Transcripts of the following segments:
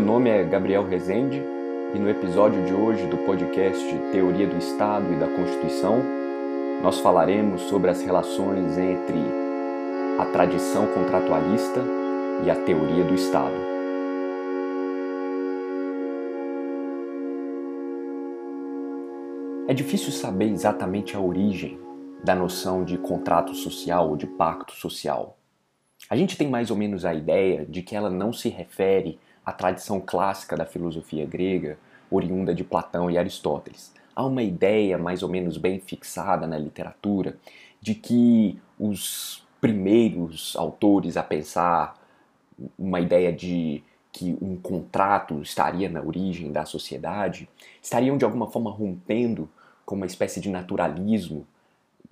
Meu nome é Gabriel Rezende e no episódio de hoje do podcast Teoria do Estado e da Constituição, nós falaremos sobre as relações entre a tradição contratualista e a teoria do Estado. É difícil saber exatamente a origem da noção de contrato social ou de pacto social. A gente tem mais ou menos a ideia de que ela não se refere à tradição clássica da filosofia grega, oriunda de Platão e Aristóteles. Há uma ideia mais ou menos bem fixada na literatura de que os primeiros autores a pensar uma ideia de que um contrato estaria na origem da sociedade estariam de alguma forma rompendo com uma espécie de naturalismo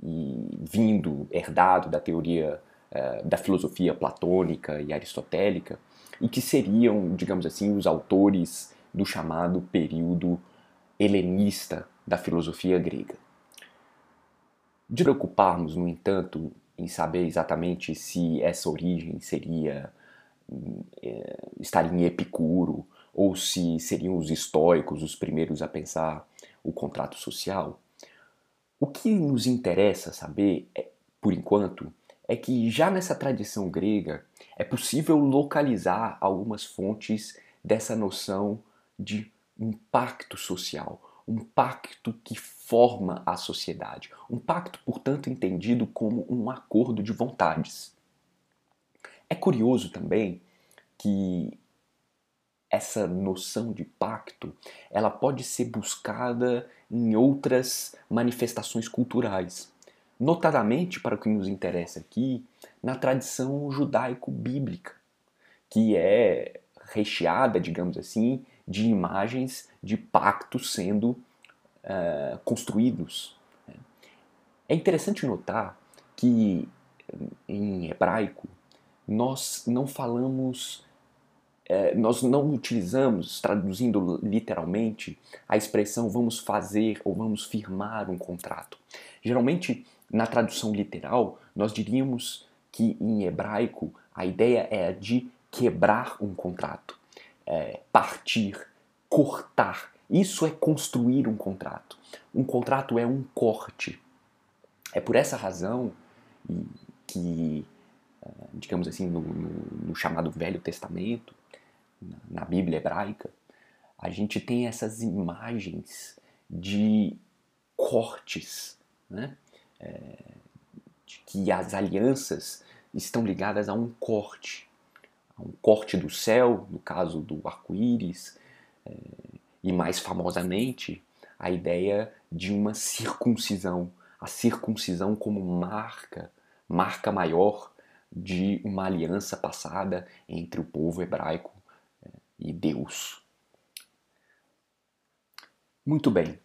e vindo herdado da teoria uh, da filosofia platônica e aristotélica e que seriam, digamos assim, os autores do chamado período helenista da filosofia grega. De preocuparmos, no entanto, em saber exatamente se essa origem seria é, estaria em Epicuro ou se seriam os estoicos os primeiros a pensar o contrato social, o que nos interessa saber, é, por enquanto, é que já nessa tradição grega é possível localizar algumas fontes dessa noção de um pacto social, um pacto que forma a sociedade, um pacto, portanto, entendido como um acordo de vontades. É curioso também que essa noção de pacto, ela pode ser buscada em outras manifestações culturais. Notadamente, para o que nos interessa aqui, na tradição judaico-bíblica, que é recheada, digamos assim, de imagens de pactos sendo uh, construídos. É interessante notar que em hebraico nós não falamos é, nós não utilizamos, traduzindo literalmente, a expressão vamos fazer ou vamos firmar um contrato. Geralmente, na tradução literal, nós diríamos que em hebraico a ideia é de quebrar um contrato, é, partir, cortar. Isso é construir um contrato. Um contrato é um corte. É por essa razão que, é, digamos assim, no, no, no chamado Velho Testamento, na Bíblia hebraica, a gente tem essas imagens de cortes, né? É, de que as alianças estão ligadas a um corte, a um corte do céu, no caso do arco-íris, é, e mais famosamente a ideia de uma circuncisão, a circuncisão como marca, marca maior de uma aliança passada entre o povo hebraico e Deus. Muito bem.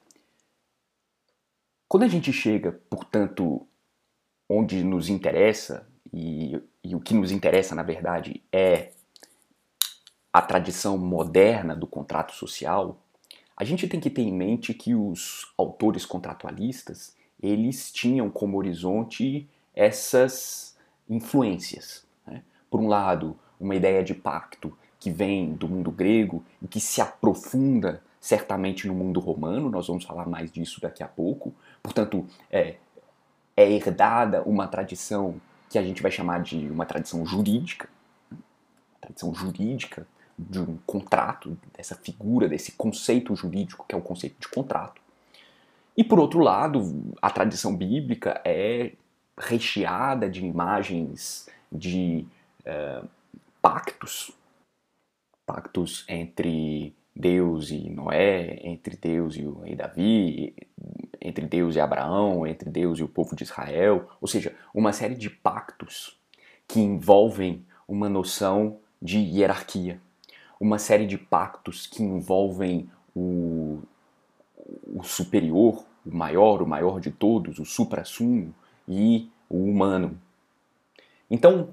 Quando a gente chega, portanto, onde nos interessa, e, e o que nos interessa, na verdade, é a tradição moderna do contrato social, a gente tem que ter em mente que os autores contratualistas eles tinham como horizonte essas influências. Né? Por um lado, uma ideia de pacto que vem do mundo grego e que se aprofunda certamente no mundo romano, nós vamos falar mais disso daqui a pouco. Portanto, é, é herdada uma tradição que a gente vai chamar de uma tradição jurídica, tradição jurídica de um contrato, dessa figura, desse conceito jurídico que é o conceito de contrato. E por outro lado, a tradição bíblica é recheada de imagens de uh, pactos pactos entre Deus e Noé, entre Deus e o rei Davi, entre Deus e Abraão, entre Deus e o povo de Israel, ou seja, uma série de pactos que envolvem uma noção de hierarquia, uma série de pactos que envolvem o, o superior, o maior, o maior de todos, o supra-sumo e o humano. Então,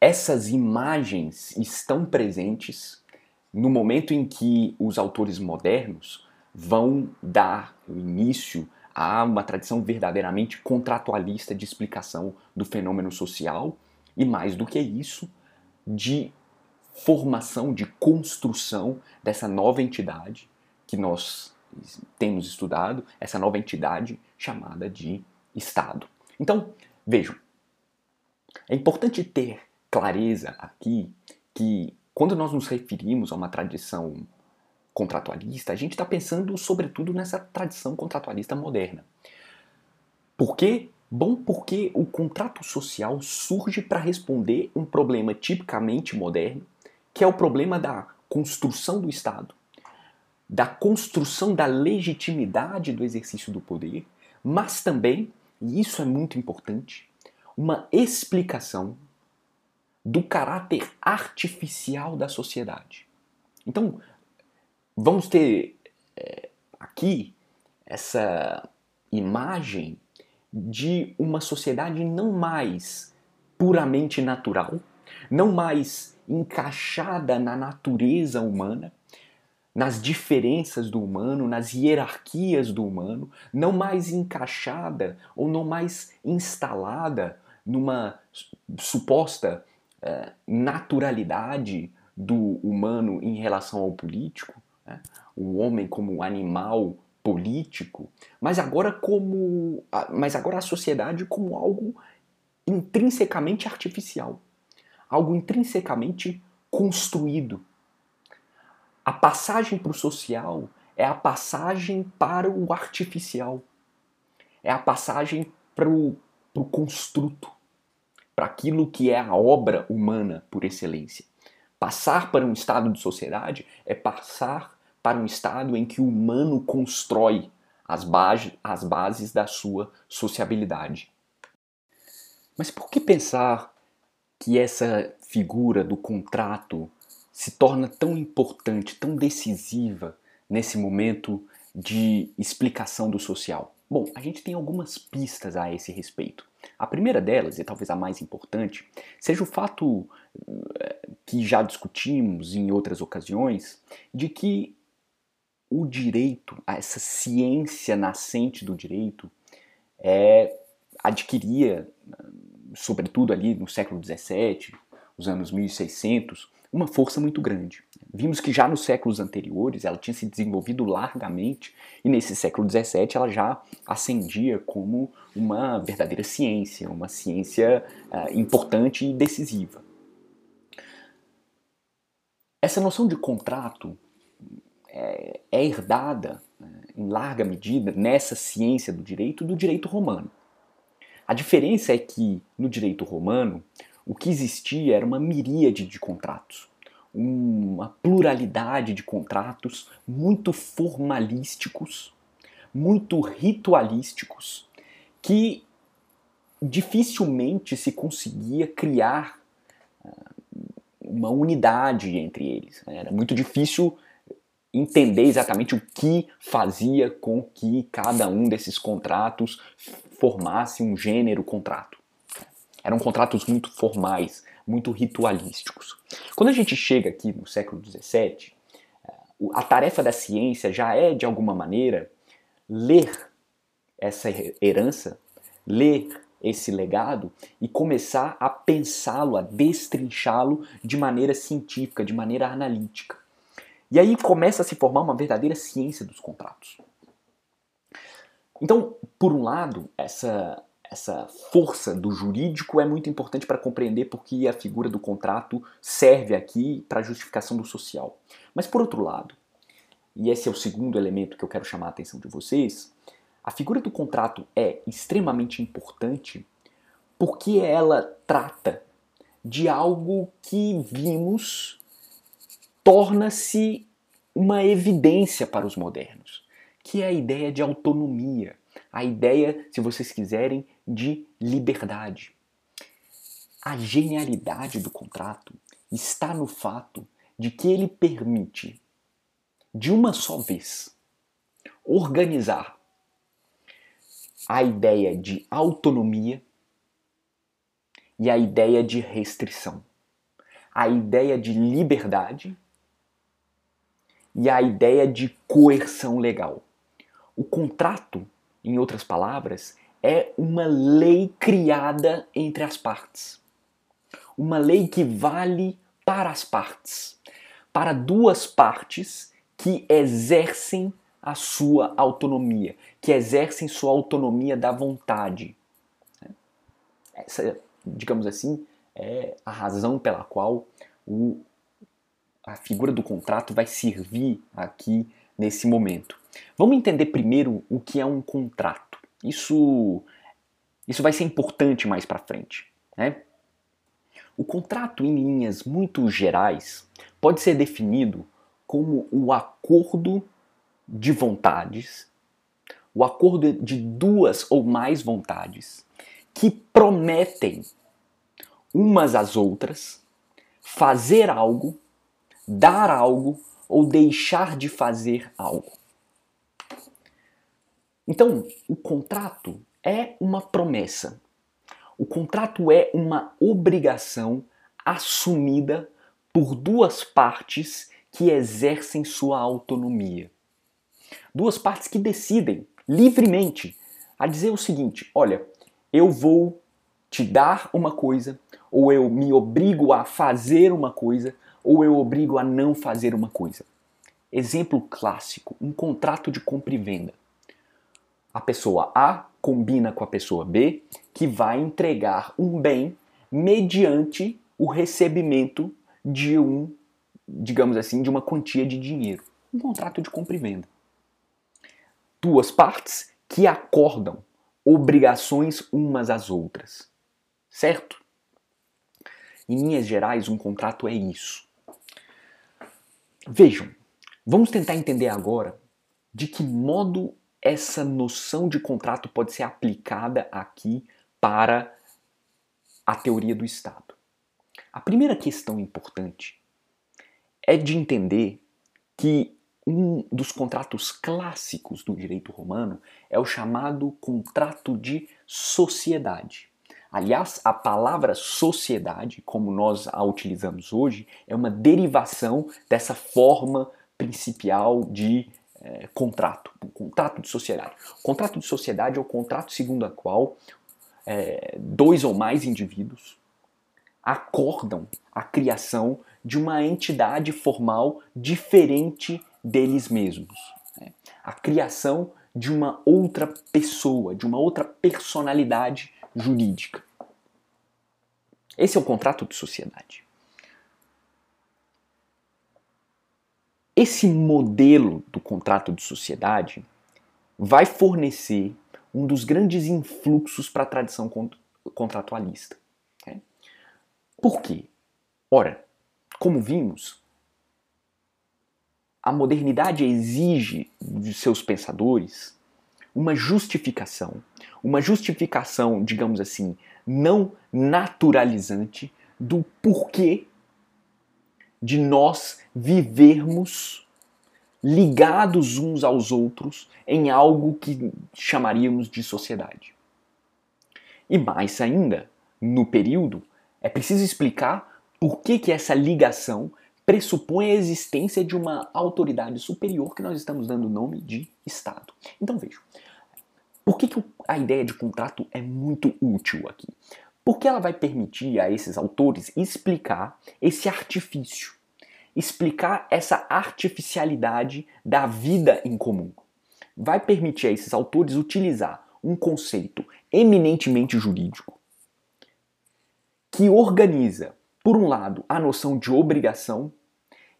essas imagens estão presentes no momento em que os autores modernos vão dar início a uma tradição verdadeiramente contratualista de explicação do fenômeno social e, mais do que isso, de formação, de construção dessa nova entidade que nós temos estudado, essa nova entidade chamada de Estado. Então, vejam, é importante ter clareza aqui que quando nós nos referimos a uma tradição contratualista, a gente está pensando sobretudo nessa tradição contratualista moderna. Por quê? Bom, porque o contrato social surge para responder um problema tipicamente moderno, que é o problema da construção do Estado, da construção da legitimidade do exercício do poder, mas também, e isso é muito importante, uma explicação do caráter artificial da sociedade. Então, vamos ter é, aqui essa imagem de uma sociedade não mais puramente natural, não mais encaixada na natureza humana, nas diferenças do humano, nas hierarquias do humano, não mais encaixada ou não mais instalada numa suposta uh, naturalidade do humano em relação ao político, né? o homem como animal político, mas agora como, mas agora a sociedade como algo intrinsecamente artificial, algo intrinsecamente construído. A passagem para o social é a passagem para o artificial, é a passagem para o, construto, para aquilo que é a obra humana por excelência. Passar para um estado de sociedade é passar para um estado em que o humano constrói as, base, as bases da sua sociabilidade. Mas por que pensar que essa figura do contrato se torna tão importante, tão decisiva nesse momento de explicação do social? Bom, a gente tem algumas pistas a esse respeito. A primeira delas, e talvez a mais importante, seja o fato eh, que já discutimos em outras ocasiões, de que o direito, essa ciência nascente do direito, é, adquiria, sobretudo ali no século XVII, os anos 1600, uma força muito grande. Vimos que já nos séculos anteriores ela tinha se desenvolvido largamente e nesse século XVII ela já ascendia como uma verdadeira ciência, uma ciência uh, importante e decisiva. Essa noção de contrato é, é herdada, né, em larga medida, nessa ciência do direito, do direito romano. A diferença é que, no direito romano, o que existia era uma miríade de contratos, uma pluralidade de contratos muito formalísticos, muito ritualísticos, que dificilmente se conseguia criar ah, uma unidade entre eles. Era muito difícil entender exatamente o que fazia com que cada um desses contratos formasse um gênero contrato. Eram contratos muito formais, muito ritualísticos. Quando a gente chega aqui no século XVII, a tarefa da ciência já é, de alguma maneira, ler essa herança, ler esse legado e começar a pensá-lo, a destrinchá-lo de maneira científica, de maneira analítica. E aí começa a se formar uma verdadeira ciência dos contratos. Então, por um lado, essa, essa força do jurídico é muito importante para compreender porque a figura do contrato serve aqui para a justificação do social. Mas por outro lado, e esse é o segundo elemento que eu quero chamar a atenção de vocês, a figura do contrato é extremamente importante porque ela trata de algo que vimos torna-se uma evidência para os modernos, que é a ideia de autonomia, a ideia, se vocês quiserem, de liberdade. A genialidade do contrato está no fato de que ele permite, de uma só vez, organizar a ideia de autonomia e a ideia de restrição, a ideia de liberdade e a ideia de coerção legal. O contrato, em outras palavras, é uma lei criada entre as partes. Uma lei que vale para as partes, para duas partes que exercem a sua autonomia, que exercem sua autonomia da vontade. Essa, digamos assim, é a razão pela qual o, a figura do contrato vai servir aqui nesse momento. Vamos entender primeiro o que é um contrato. Isso, isso vai ser importante mais para frente. Né? O contrato, em linhas muito gerais, pode ser definido como o acordo de vontades, o acordo de duas ou mais vontades que prometem umas às outras fazer algo, dar algo ou deixar de fazer algo. Então, o contrato é uma promessa. O contrato é uma obrigação assumida por duas partes que exercem sua autonomia. Duas partes que decidem livremente a dizer o seguinte: olha, eu vou te dar uma coisa, ou eu me obrigo a fazer uma coisa, ou eu obrigo a não fazer uma coisa. Exemplo clássico: um contrato de compra e venda. A pessoa A combina com a pessoa B que vai entregar um bem mediante o recebimento de um, digamos assim, de uma quantia de dinheiro. Um contrato de compra e venda. Duas partes que acordam obrigações umas às outras. Certo? Em linhas gerais, um contrato é isso. Vejam, vamos tentar entender agora de que modo essa noção de contrato pode ser aplicada aqui para a teoria do Estado. A primeira questão importante é de entender que um dos contratos clássicos do direito romano é o chamado contrato de sociedade. Aliás, a palavra sociedade, como nós a utilizamos hoje, é uma derivação dessa forma principal de é, contrato, o contrato de sociedade. O contrato de sociedade é o contrato segundo a qual é, dois ou mais indivíduos acordam a criação de uma entidade formal diferente deles mesmos. Né? A criação de uma outra pessoa, de uma outra personalidade jurídica. Esse é o contrato de sociedade. Esse modelo do contrato de sociedade vai fornecer um dos grandes influxos para a tradição contratualista. Okay? Por quê? Ora, como vimos, a modernidade exige de seus pensadores uma justificação, uma justificação, digamos assim, não naturalizante do porquê de nós vivermos ligados uns aos outros em algo que chamaríamos de sociedade. E mais ainda, no período, é preciso explicar por que, que essa ligação pressupõe a existência de uma autoridade superior que nós estamos dando o nome de Estado. Então vejam, por que, que a ideia de contrato é muito útil aqui? Porque ela vai permitir a esses autores explicar esse artifício, explicar essa artificialidade da vida em comum. Vai permitir a esses autores utilizar um conceito eminentemente jurídico que organiza, por um lado, a noção de obrigação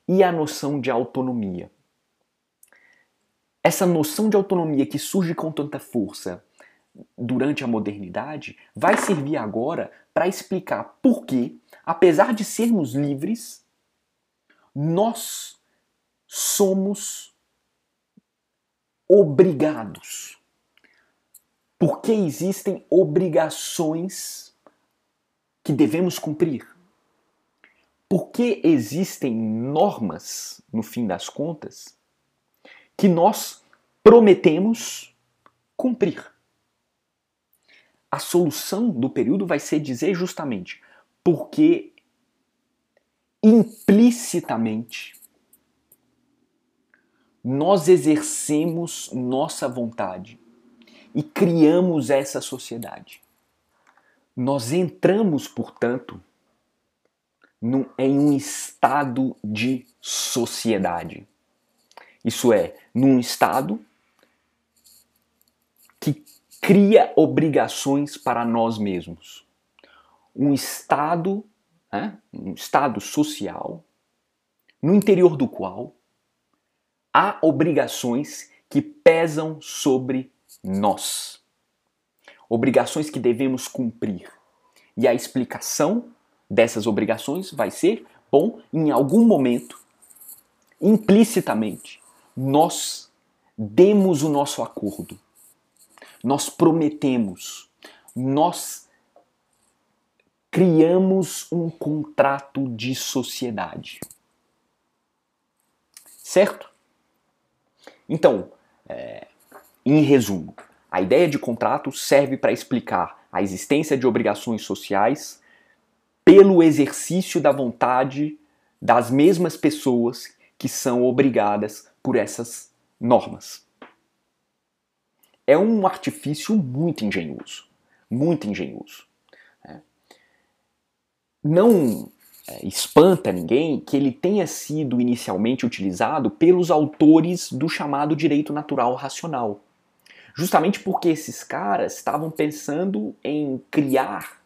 e a noção de autonomia. Essa noção de autonomia que surge com tanta força durante a modernidade vai servir agora para explicar por que, apesar de sermos livres, nós somos obrigados. Porque existem obrigações que devemos cumprir. Porque existem normas, no fim das contas, que nós prometemos cumprir. A solução do período vai ser dizer justamente porque implicitamente nós exercemos nossa vontade e criamos essa sociedade. Nós entramos, portanto, num, em um estado de sociedade. Isso é, num estado que cria obrigações para nós mesmos. Um estado, né, um estado social, no interior do qual há obrigações que pesam sobre nós. Obrigações que devemos cumprir. E a explicação dessas obrigações vai ser, bom, em algum momento, implicitamente, nós demos o nosso acordo. Nós prometemos. Nós criamos um contrato de sociedade. Certo? Então, é, em resumo, a ideia de contrato serve para explicar a existência de obrigações sociais pelo exercício da vontade das mesmas pessoas que são obrigadas por essas normas. É um artifício muito engenhoso, muito engenhoso. Né? Não é, espanta ninguém que ele tenha sido inicialmente utilizado pelos autores do chamado direito natural racional. Justamente porque esses caras estavam pensando em criar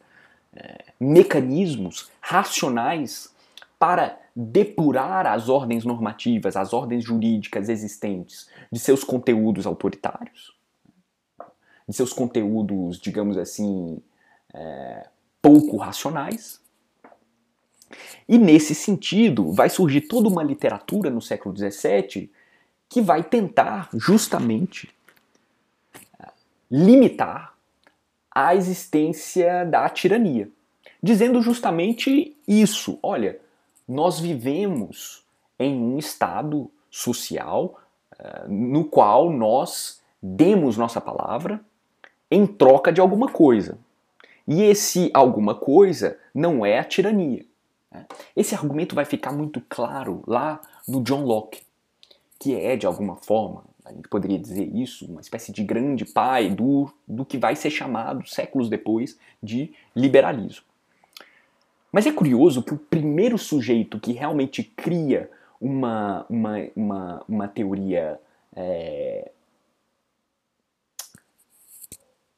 é, mecanismos racionais para depurar as ordens normativas, as ordens jurídicas existentes de seus conteúdos autoritários, de seus conteúdos, digamos assim, é, pouco racionais, e nesse sentido, vai surgir toda uma literatura no século XVII que vai tentar justamente eh, limitar a existência da tirania, dizendo justamente isso: olha, nós vivemos em um estado social uh, no qual nós demos nossa palavra em troca de alguma coisa. E esse alguma coisa não é a tirania. Né? Esse argumento vai ficar muito claro lá no John Locke, que é, de alguma forma, a gente poderia dizer isso, uma espécie de grande pai do, do que vai ser chamado, séculos depois, de liberalismo. Mas é curioso que o primeiro sujeito que realmente cria uma, uma, uma, uma teoria é,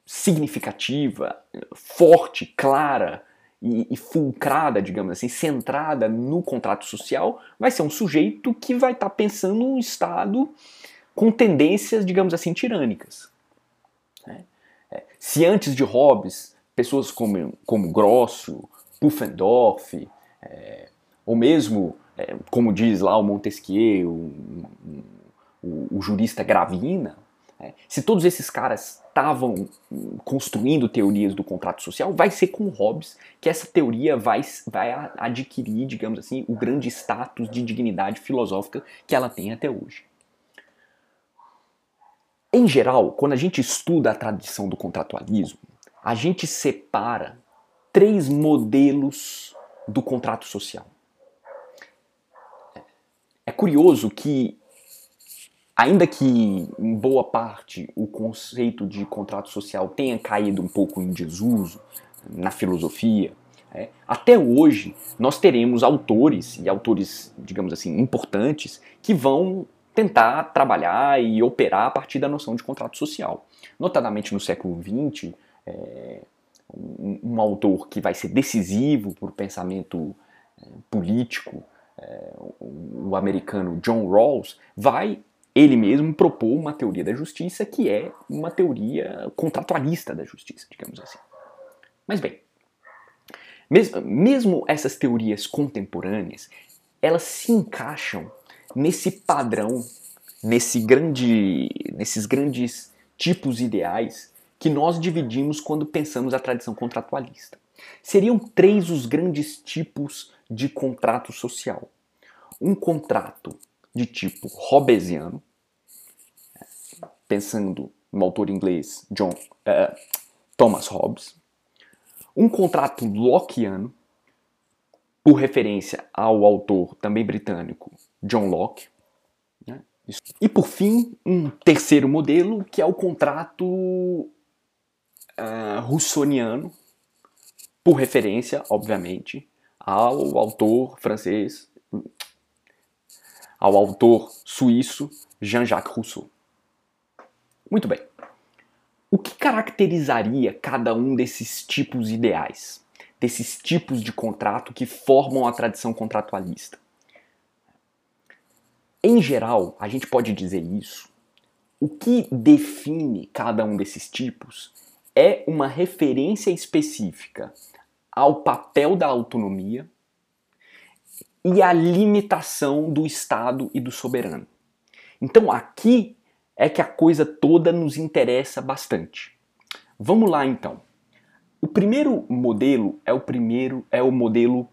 significativa, forte, clara e, e, fulcrada, digamos assim, centrada no contrato social, vai ser um sujeito que vai estar tá pensando um Estado com tendências, digamos assim, tirânicas. Né? É, se antes de Hobbes, pessoas como, como Grosso, Pufendorf, é, ou mesmo, é, como diz lá o Montesquieu, o, o, o jurista Gravina, é, se todos esses caras estavam construindo teorias do contrato social, vai ser com Hobbes que essa teoria vai, vai adquirir, digamos assim, o grande status de dignidade filosófica que ela tem até hoje. Em geral, quando a gente estuda a tradição do contratualismo, a gente separa três modelos do contrato social. É curioso que ainda que em boa parte o conceito de contrato social tenha caído um pouco em desuso na filosofia, é, até hoje nós teremos autores e autores, digamos assim, importantes que vão tentar trabalhar e operar a partir da noção de contrato social. Notadamente no século XX, é, um, um, autor que vai ser decisivo para o pensamento é, político, é, o, o americano John Rawls, vai ele mesmo propôs uma teoria da justiça que é uma teoria contratualista da justiça, digamos assim. Mas bem, mesmo essas teorias contemporâneas, elas se encaixam nesse padrão, nesse grande, nesses grandes tipos ideais que nós dividimos quando pensamos a tradição contratualista. Seriam três os grandes tipos de contrato social. Um contrato de tipo hobbesiano, pensando no autor inglês John, uh, Thomas Hobbes, um contrato lockeano, por referência ao autor também britânico John Locke, né? e por fim um terceiro modelo que é o contrato uh, russoniano, por referência, obviamente, ao autor francês, ao autor suíço Jean-Jacques Rousseau. Muito bem. O que caracterizaria cada um desses tipos ideais, desses tipos de contrato que formam a tradição contratualista? Em geral, a gente pode dizer isso. O que define cada um desses tipos é uma referência específica ao papel da autonomia e à limitação do Estado e do soberano. Então aqui é que a coisa toda nos interessa bastante. Vamos lá então. O primeiro modelo é o primeiro é o modelo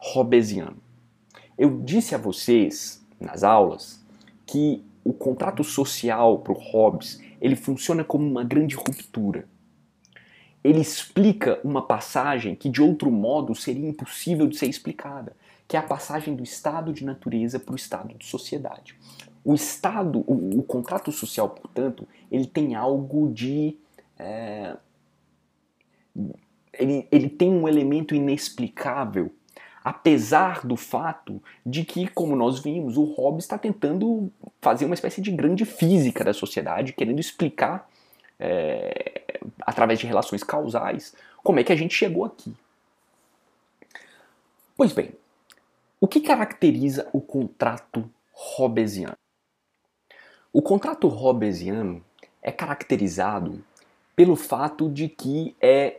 hobbesiano. Eu disse a vocês nas aulas que o contrato social para o Hobbes ele funciona como uma grande ruptura ele explica uma passagem que de outro modo seria impossível de ser explicada, que é a passagem do estado de natureza para o estado de sociedade. O estado, o, o, contrato social, portanto, ele tem algo de. É, ele, ele tem um elemento inexplicável, apesar do fato de que, como nós vimos, o Hobbes está tentando fazer uma espécie de grande física da sociedade, querendo explicar é, através de relações causais, como é que a gente chegou aqui. Pois bem, o que caracteriza o contrato hobbesiano? O contrato hobbesiano é caracterizado pelo fato de que é,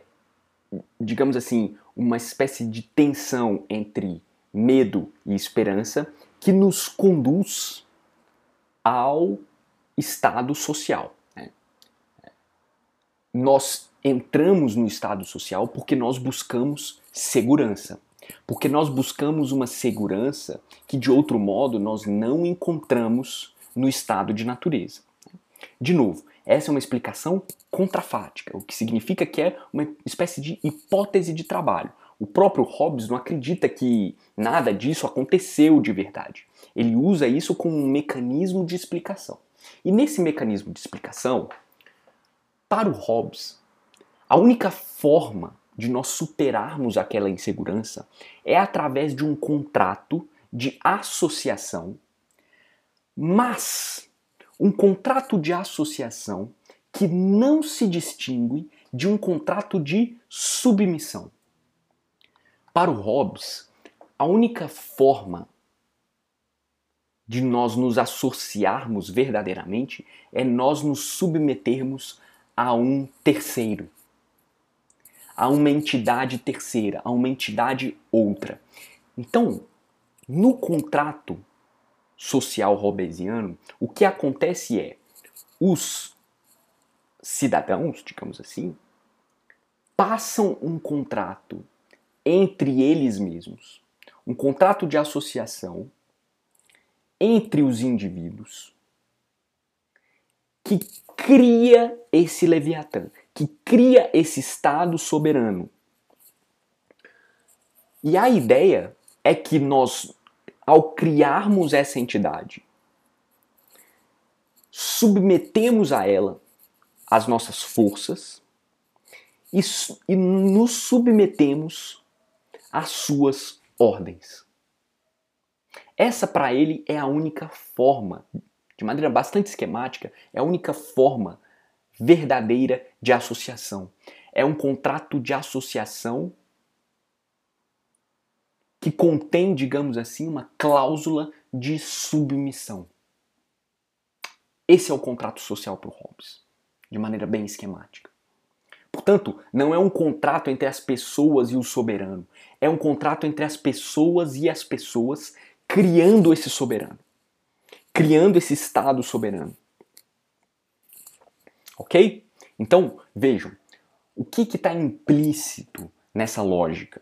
digamos assim, uma espécie de tensão entre medo e esperança que nos conduz ao estado social nós entramos no estado social porque nós buscamos segurança. Porque nós buscamos uma segurança que de outro modo nós não encontramos no estado de natureza. De novo, essa é uma explicação contrafática, o que significa que é uma espécie de hipótese de trabalho. O próprio Hobbes não acredita que nada disso aconteceu de verdade. Ele usa isso como um mecanismo de explicação. E nesse mecanismo de explicação, para o Hobbes, a única forma de nós superarmos aquela insegurança é através de um contrato de associação, mas um contrato de associação que não se distingue de um contrato de submissão. Para o Hobbes, a única forma de nós nos associarmos verdadeiramente é nós nos submetermos a um terceiro, a uma entidade terceira, a uma entidade outra. Então, no contrato social robesiano, o que acontece é os cidadãos, digamos assim, passam um contrato entre eles mesmos, um contrato de associação entre os indivíduos que cria esse Leviatã, que cria esse Estado soberano. E a ideia é que nós, ao criarmos essa entidade, submetemos a ela as nossas forças e, e nos submetemos às suas ordens. Essa para ele é a única forma de maneira bastante esquemática, é a única forma verdadeira de associação. É um contrato de associação que contém, digamos assim, uma cláusula de submissão. Esse é o contrato social para o Hobbes, de maneira bem esquemática. Portanto, não é um contrato entre as pessoas e o soberano, é um contrato entre as pessoas e as pessoas criando esse soberano criando esse Estado soberano. Ok? Então, vejam, o que está implícito nessa lógica?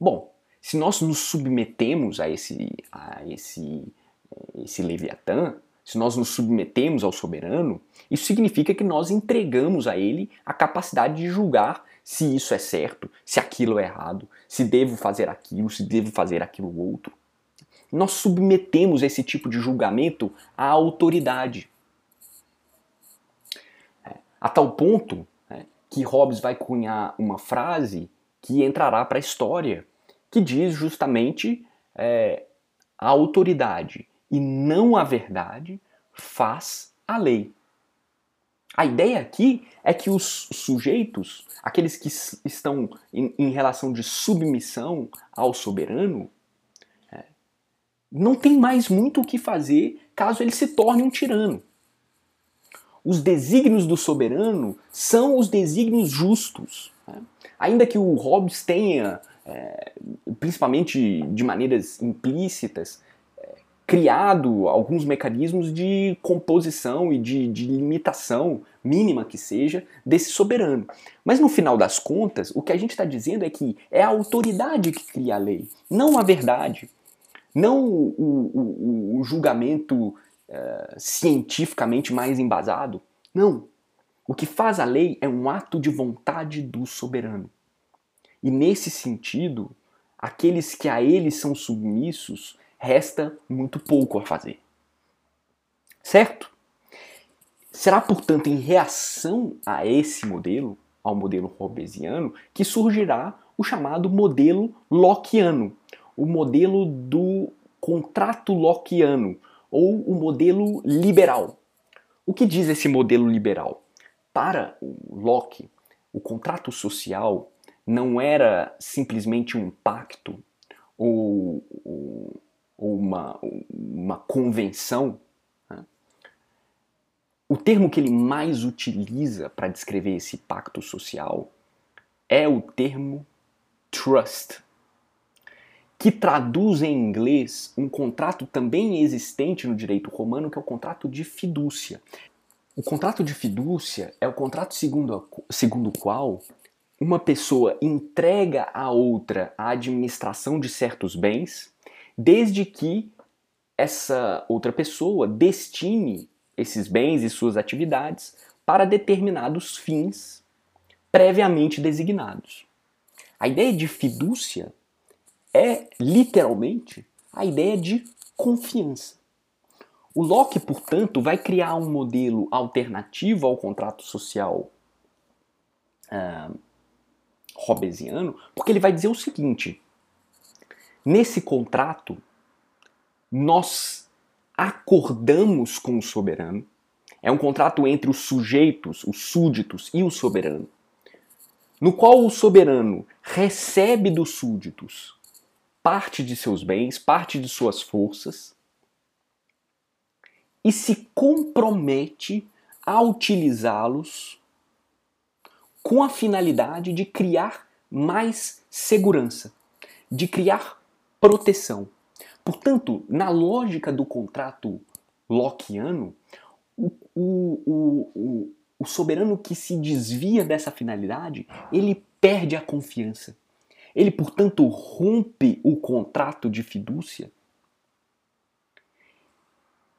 Bom, se nós nos submetemos a esse, a esse, esse Leviatã, se nós nos submetemos ao soberano, isso significa que nós entregamos a ele a capacidade de julgar se isso é certo, se aquilo é errado, se devo fazer aquilo, se devo fazer aquilo outro nós submetemos esse tipo de julgamento à autoridade. É, a tal ponto é, que Hobbes vai cunhar uma frase que entrará para a história, que diz justamente é, a autoridade e não a verdade faz a lei. A ideia aqui é que os sujeitos, aqueles que estão em, em relação de submissão ao soberano, é, não tem mais muito o que fazer caso ele se torne um tirano. Os desígnios do soberano são os desígnios justos. Né? Ainda que o Hobbes tenha, é, principalmente de maneiras implícitas, criado alguns mecanismos de composição e de, de, limitação mínima que seja desse soberano. Mas no final das contas, o que a gente está dizendo é que é a autoridade que cria a lei, não a verdade, não o, o, o julgamento uh, cientificamente mais embasado. Não. O que faz a lei é um ato de vontade do soberano. E nesse sentido, aqueles que a ele são submissos resta muito pouco a fazer. Certo? Será, portanto, em reação a esse modelo, ao modelo hobbesiano, que surgirá o chamado modelo Lockeano, o modelo do contrato Lockeano, ou o modelo liberal. O que diz esse modelo liberal? Para Locke, o contrato social não era simplesmente um pacto ou, ou uma, uma convenção, né? o termo que ele mais utiliza para descrever esse pacto social é o termo trust, que traduz em inglês um contrato também existente no direito romano, que é o contrato de fidúcia. O contrato de fidúcia é o contrato segundo, segundo o qual uma pessoa entrega a outra a administração de certos bens desde que essa outra pessoa destine esses bens e suas atividades para determinados fins previamente designados. A ideia de fidúcia é literalmente a ideia de confiança. O Locke, portanto, vai criar um modelo alternativo ao contrato social uh, hobbesiano, porque ele vai dizer o seguinte: Nesse contrato, nós acordamos com o soberano. É um contrato entre os sujeitos, os súditos e o soberano, no qual o soberano recebe dos súditos parte de seus bens, parte de suas forças e se compromete a utilizá-los com a finalidade de criar mais segurança, de criar proteção. Portanto, na lógica do contrato lockeano, o, o, o, o soberano que se desvia dessa finalidade, ele perde a confiança. Ele, portanto, rompe o contrato de fidúcia.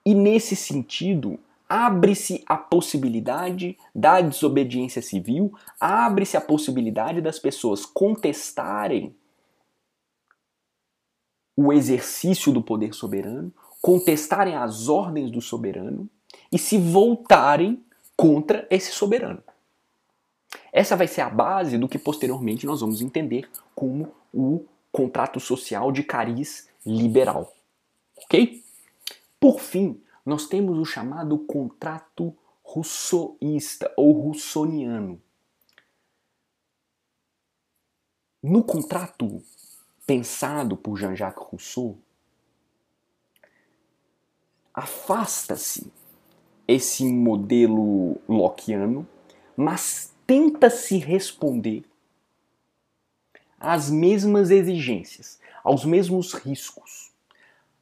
E nesse sentido, abre-se a possibilidade da desobediência civil, abre-se a possibilidade das pessoas contestarem o exercício do poder soberano, contestarem as ordens do soberano e se voltarem contra esse soberano. Essa vai ser a base do que posteriormente nós vamos entender como o contrato social de cariz liberal. Ok? Por fim, nós temos o chamado contrato rousseauista ou russoniano. No contrato pensado por Jean-Jacques Rousseau, afasta-se esse modelo lockeano, mas tenta se responder às mesmas exigências, aos mesmos riscos,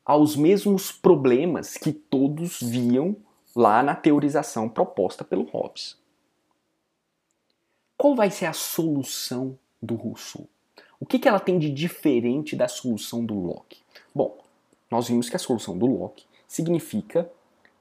aos mesmos problemas que todos viam lá na teorização proposta pelo Hobbes. Qual vai ser a solução do Rousseau? O que, que ela tem de diferente da solução do Locke? Bom, nós vimos que a solução do Locke significa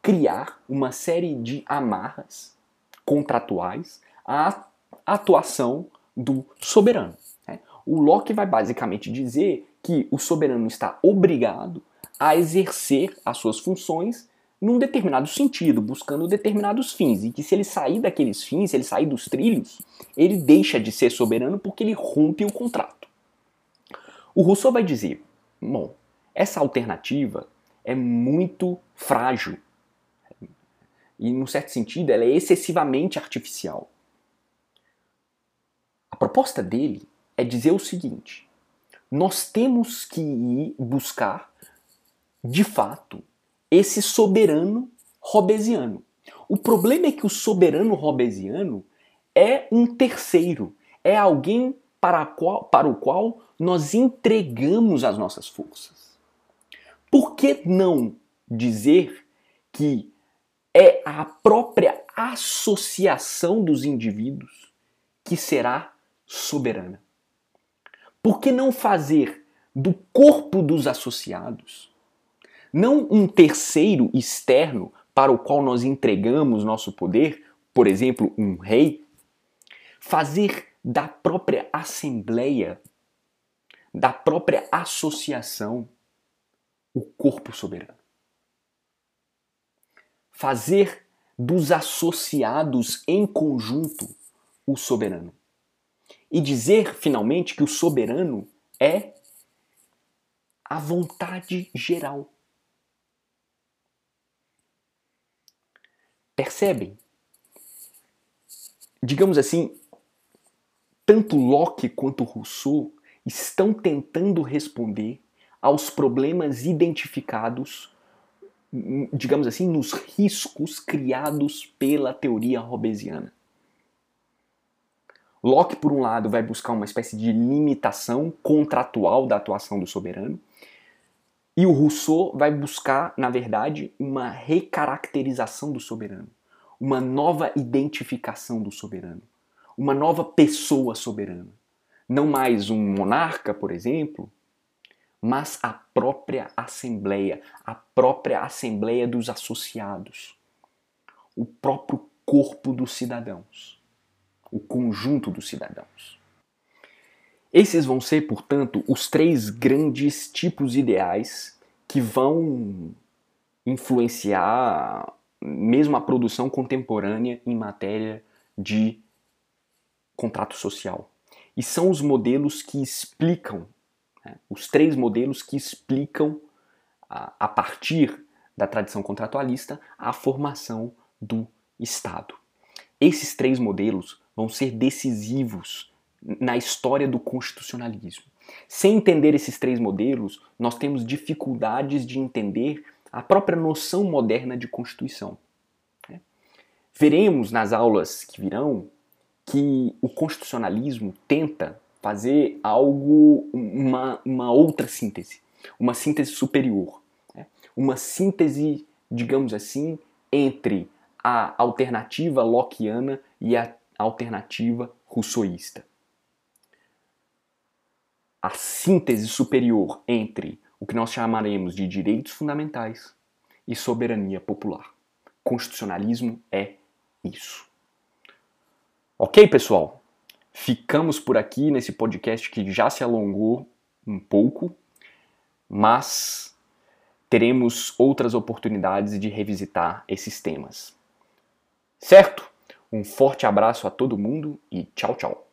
criar uma série de amarras contratuais à atuação do soberano. Né? O Locke vai basicamente dizer que o soberano está obrigado a exercer as suas funções num determinado sentido, buscando determinados fins, e que se ele sair daqueles fins, se ele sair dos trilhos, ele deixa de ser soberano porque ele rompe o contrato. O Rousseau vai dizer: bom, essa alternativa é muito frágil. E, num certo sentido, ela é excessivamente artificial. A proposta dele é dizer o seguinte: nós temos que ir buscar, de fato, esse soberano robesiano. O problema é que o soberano robesiano é um terceiro, é alguém para, qual, para o qual nós entregamos as nossas forças. Por que não dizer que é a própria associação dos indivíduos que será soberana? Por que não fazer do corpo dos associados não um terceiro externo para o qual nós entregamos nosso poder, por exemplo, um rei, fazer da própria assembleia, da própria associação, o corpo soberano. Fazer dos associados em conjunto o soberano. E dizer, finalmente, que o soberano é a vontade geral. Percebem? Digamos assim, tanto Locke quanto Rousseau estão tentando responder aos problemas identificados, digamos assim, nos riscos criados pela teoria robesiana. Locke, por um lado, vai buscar uma espécie de limitação contratual da atuação do soberano, e o Rousseau vai buscar, na verdade, uma recaracterização do soberano, uma nova identificação do soberano, uma nova pessoa soberana. Não mais um monarca, por exemplo, mas a própria Assembleia, a própria Assembleia dos Associados, o próprio corpo dos cidadãos, o conjunto dos cidadãos. Esses vão ser, portanto, os três grandes tipos ideais que vão influenciar mesmo a produção contemporânea em matéria de contrato social. E são os modelos que explicam, né, os três modelos que explicam, a, a partir da tradição contratualista, a formação do Estado. Esses três modelos vão ser decisivos na história do constitucionalismo. Sem entender esses três modelos, nós temos dificuldades de entender a própria noção moderna de Constituição. Né? Veremos nas aulas que virão que o constitucionalismo tenta fazer algo, uma, uma outra síntese, uma síntese superior, né? uma síntese, digamos assim, entre a alternativa lockeana e a alternativa rousseauista a síntese superior entre o que nós chamaremos de direitos fundamentais e soberania popular. Constitucionalismo é isso. Ok, pessoal? Ficamos por aqui nesse podcast que já se alongou um pouco, mas teremos outras oportunidades de revisitar esses temas. Certo? Um forte abraço a todo mundo e tchau, tchau.